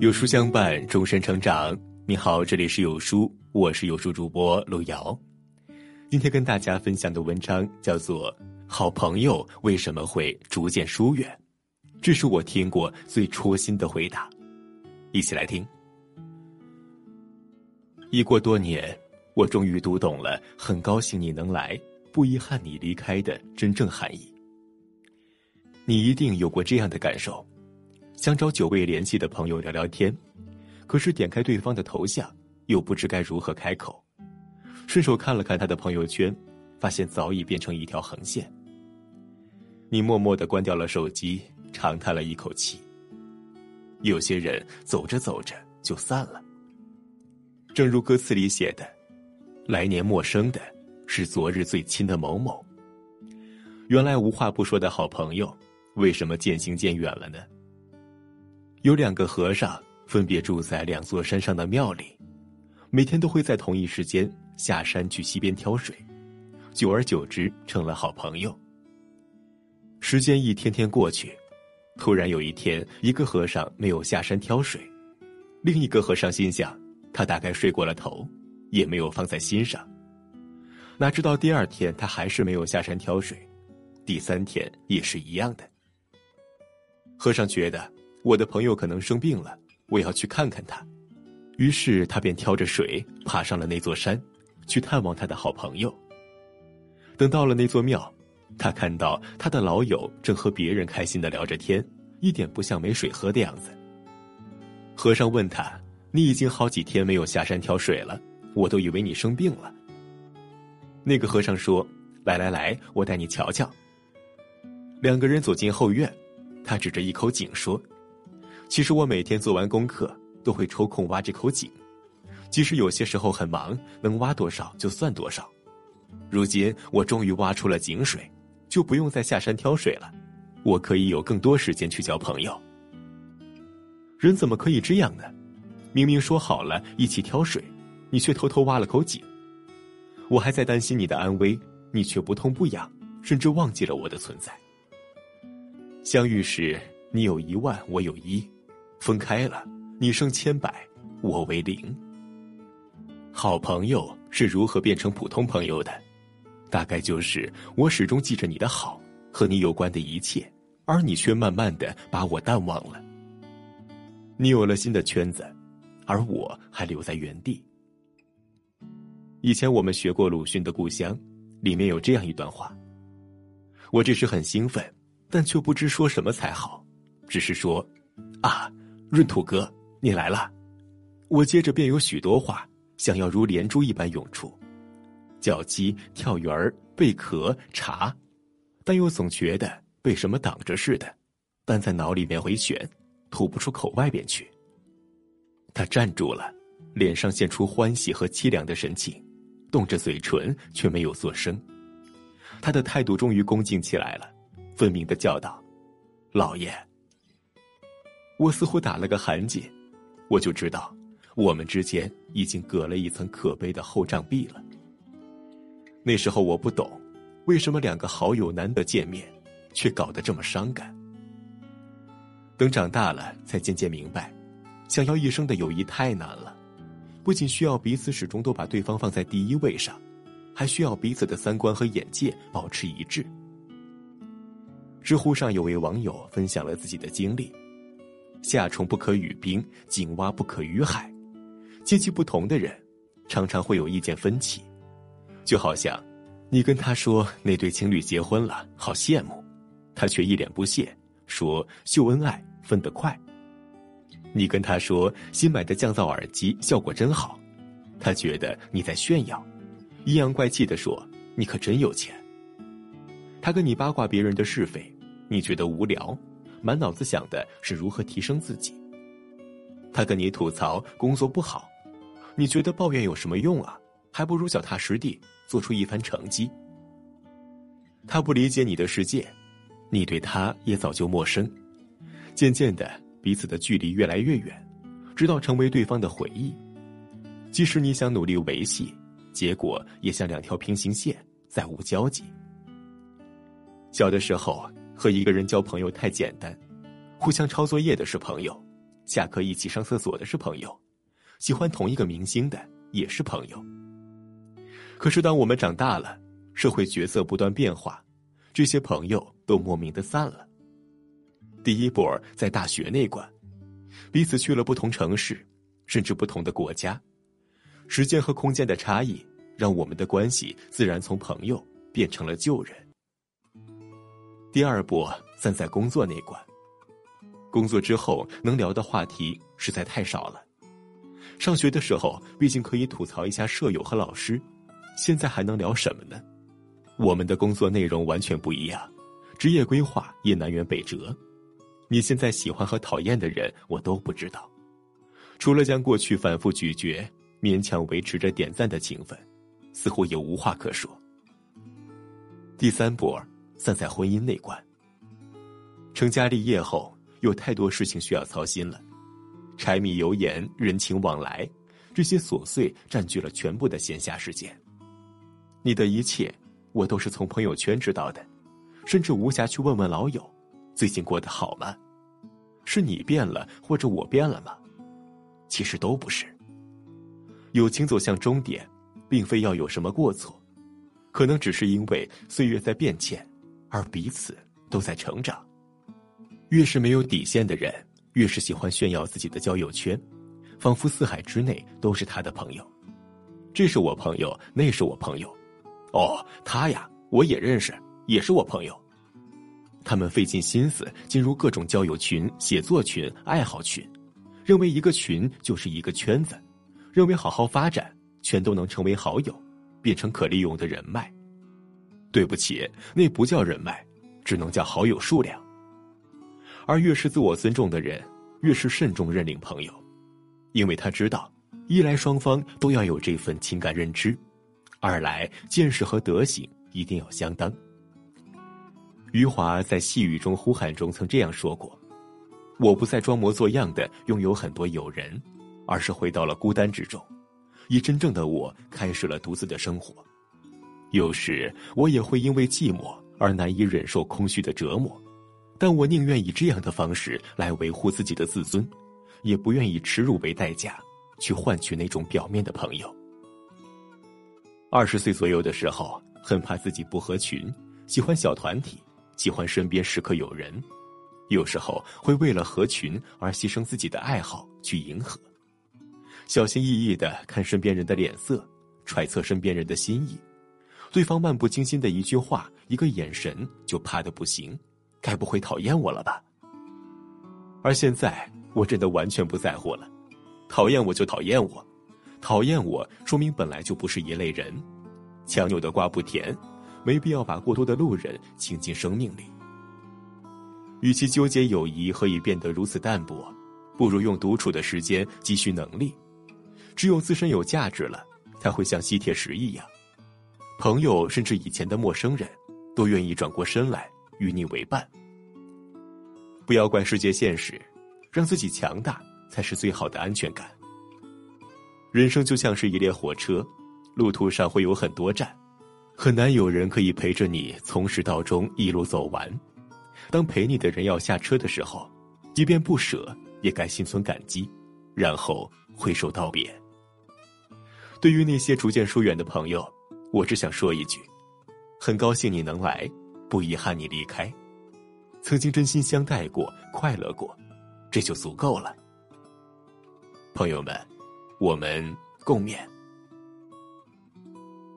有书相伴，终身成长。你好，这里是有书，我是有书主播路遥。今天跟大家分享的文章叫做《好朋友为什么会逐渐疏远》，这是我听过最戳心的回答。一起来听。已过多年，我终于读懂了“很高兴你能来，不遗憾你离开”的真正含义。你一定有过这样的感受。想找久未联系的朋友聊聊天，可是点开对方的头像，又不知该如何开口。顺手看了看他的朋友圈，发现早已变成一条横线。你默默的关掉了手机，长叹了一口气。有些人走着走着就散了。正如歌词里写的：“来年陌生的，是昨日最亲的某某。”原来无话不说的好朋友，为什么渐行渐远了呢？有两个和尚分别住在两座山上的庙里，每天都会在同一时间下山去溪边挑水，久而久之成了好朋友。时间一天天过去，突然有一天，一个和尚没有下山挑水，另一个和尚心想，他大概睡过了头，也没有放在心上。哪知道第二天他还是没有下山挑水，第三天也是一样的。和尚觉得。我的朋友可能生病了，我要去看看他。于是他便挑着水爬上了那座山，去探望他的好朋友。等到了那座庙，他看到他的老友正和别人开心的聊着天，一点不像没水喝的样子。和尚问他：“你已经好几天没有下山挑水了，我都以为你生病了。”那个和尚说：“来来来，我带你瞧瞧。”两个人走进后院，他指着一口井说。其实我每天做完功课都会抽空挖这口井，即使有些时候很忙，能挖多少就算多少。如今我终于挖出了井水，就不用再下山挑水了，我可以有更多时间去交朋友。人怎么可以这样呢？明明说好了一起挑水，你却偷偷挖了口井。我还在担心你的安危，你却不痛不痒，甚至忘记了我的存在。相遇时，你有一万，我有一。分开了，你胜千百，我为零。好朋友是如何变成普通朋友的？大概就是我始终记着你的好和你有关的一切，而你却慢慢的把我淡忘了。你有了新的圈子，而我还留在原地。以前我们学过鲁迅的《故乡》，里面有这样一段话。我这时很兴奋，但却不知说什么才好，只是说，啊。闰土哥，你来了！我接着便有许多话想要如连珠一般涌出，叫鸡、跳鱼儿、贝壳、茶，但又总觉得被什么挡着似的，但在脑里面回旋，吐不出口外边去。他站住了，脸上现出欢喜和凄凉的神情，动着嘴唇却没有作声。他的态度终于恭敬起来了，分明的叫道：“老爷。”我似乎打了个寒噤，我就知道，我们之间已经隔了一层可悲的厚障壁了。那时候我不懂，为什么两个好友难得见面，却搞得这么伤感。等长大了，才渐渐明白，想要一生的友谊太难了，不仅需要彼此始终都把对方放在第一位上，还需要彼此的三观和眼界保持一致。知乎上有位网友分享了自己的经历。夏虫不可语冰，井蛙不可语海。阶级不同的人，常常会有意见分歧。就好像，你跟他说那对情侣结婚了，好羡慕，他却一脸不屑，说秀恩爱分得快。你跟他说新买的降噪耳机效果真好，他觉得你在炫耀，阴阳怪气的说你可真有钱。他跟你八卦别人的是非，你觉得无聊。满脑子想的是如何提升自己。他跟你吐槽工作不好，你觉得抱怨有什么用啊？还不如脚踏实地做出一番成绩。他不理解你的世界，你对他也早就陌生。渐渐的，彼此的距离越来越远，直到成为对方的回忆。即使你想努力维系，结果也像两条平行线，再无交集。小的时候。和一个人交朋友太简单，互相抄作业的是朋友，下课一起上厕所的是朋友，喜欢同一个明星的也是朋友。可是当我们长大了，社会角色不断变化，这些朋友都莫名的散了。第一波在大学那关，彼此去了不同城市，甚至不同的国家，时间和空间的差异，让我们的关系自然从朋友变成了旧人。第二波散在工作那关，工作之后能聊的话题实在太少了。上学的时候，毕竟可以吐槽一下舍友和老师，现在还能聊什么呢？我们的工作内容完全不一样，职业规划也南辕北辙。你现在喜欢和讨厌的人，我都不知道。除了将过去反复咀嚼，勉强维持着点赞的情分，似乎也无话可说。第三波散在婚姻那关。成家立业后，有太多事情需要操心了，柴米油盐、人情往来，这些琐碎占据了全部的闲暇时间。你的一切。我都是从朋友圈知道的，甚至无暇去问问老友，最近过得好吗？是你变了，或者我变了吗？其实都不是。友情走向终点，并非要有什么过错，可能只是因为岁月在变迁，而彼此都在成长。越是没有底线的人，越是喜欢炫耀自己的交友圈，仿佛四海之内都是他的朋友。这是我朋友，那是我朋友。哦，他呀，我也认识，也是我朋友。他们费尽心思进入各种交友群、写作群、爱好群，认为一个群就是一个圈子，认为好好发展，全都能成为好友，变成可利用的人脉。对不起，那不叫人脉，只能叫好友数量。而越是自我尊重的人，越是慎重认领朋友，因为他知道，一来双方都要有这份情感认知。二来，见识和德行一定要相当。余华在细雨中呼喊中曾这样说过：“我不再装模作样的拥有很多友人，而是回到了孤单之中，以真正的我开始了独自的生活。有时我也会因为寂寞而难以忍受空虚的折磨，但我宁愿以这样的方式来维护自己的自尊，也不愿以耻辱为代价去换取那种表面的朋友。”二十岁左右的时候，很怕自己不合群，喜欢小团体，喜欢身边时刻有人，有时候会为了合群而牺牲自己的爱好去迎合，小心翼翼的看身边人的脸色，揣测身边人的心意，对方漫不经心的一句话、一个眼神就怕的不行，该不会讨厌我了吧？而现在我真的完全不在乎了，讨厌我就讨厌我。讨厌我，说明本来就不是一类人。强扭的瓜不甜，没必要把过多的路人请进生命里。与其纠结友谊何以变得如此淡薄，不如用独处的时间积蓄能力。只有自身有价值了，才会像吸铁石一样，朋友甚至以前的陌生人，都愿意转过身来与你为伴。不要怪世界现实，让自己强大才是最好的安全感。人生就像是一列火车，路途上会有很多站，很难有人可以陪着你从始到终一路走完。当陪你的人要下车的时候，即便不舍，也该心存感激，然后挥手道别。对于那些逐渐疏远的朋友，我只想说一句：很高兴你能来，不遗憾你离开。曾经真心相待过，快乐过，这就足够了。朋友们。我们共勉。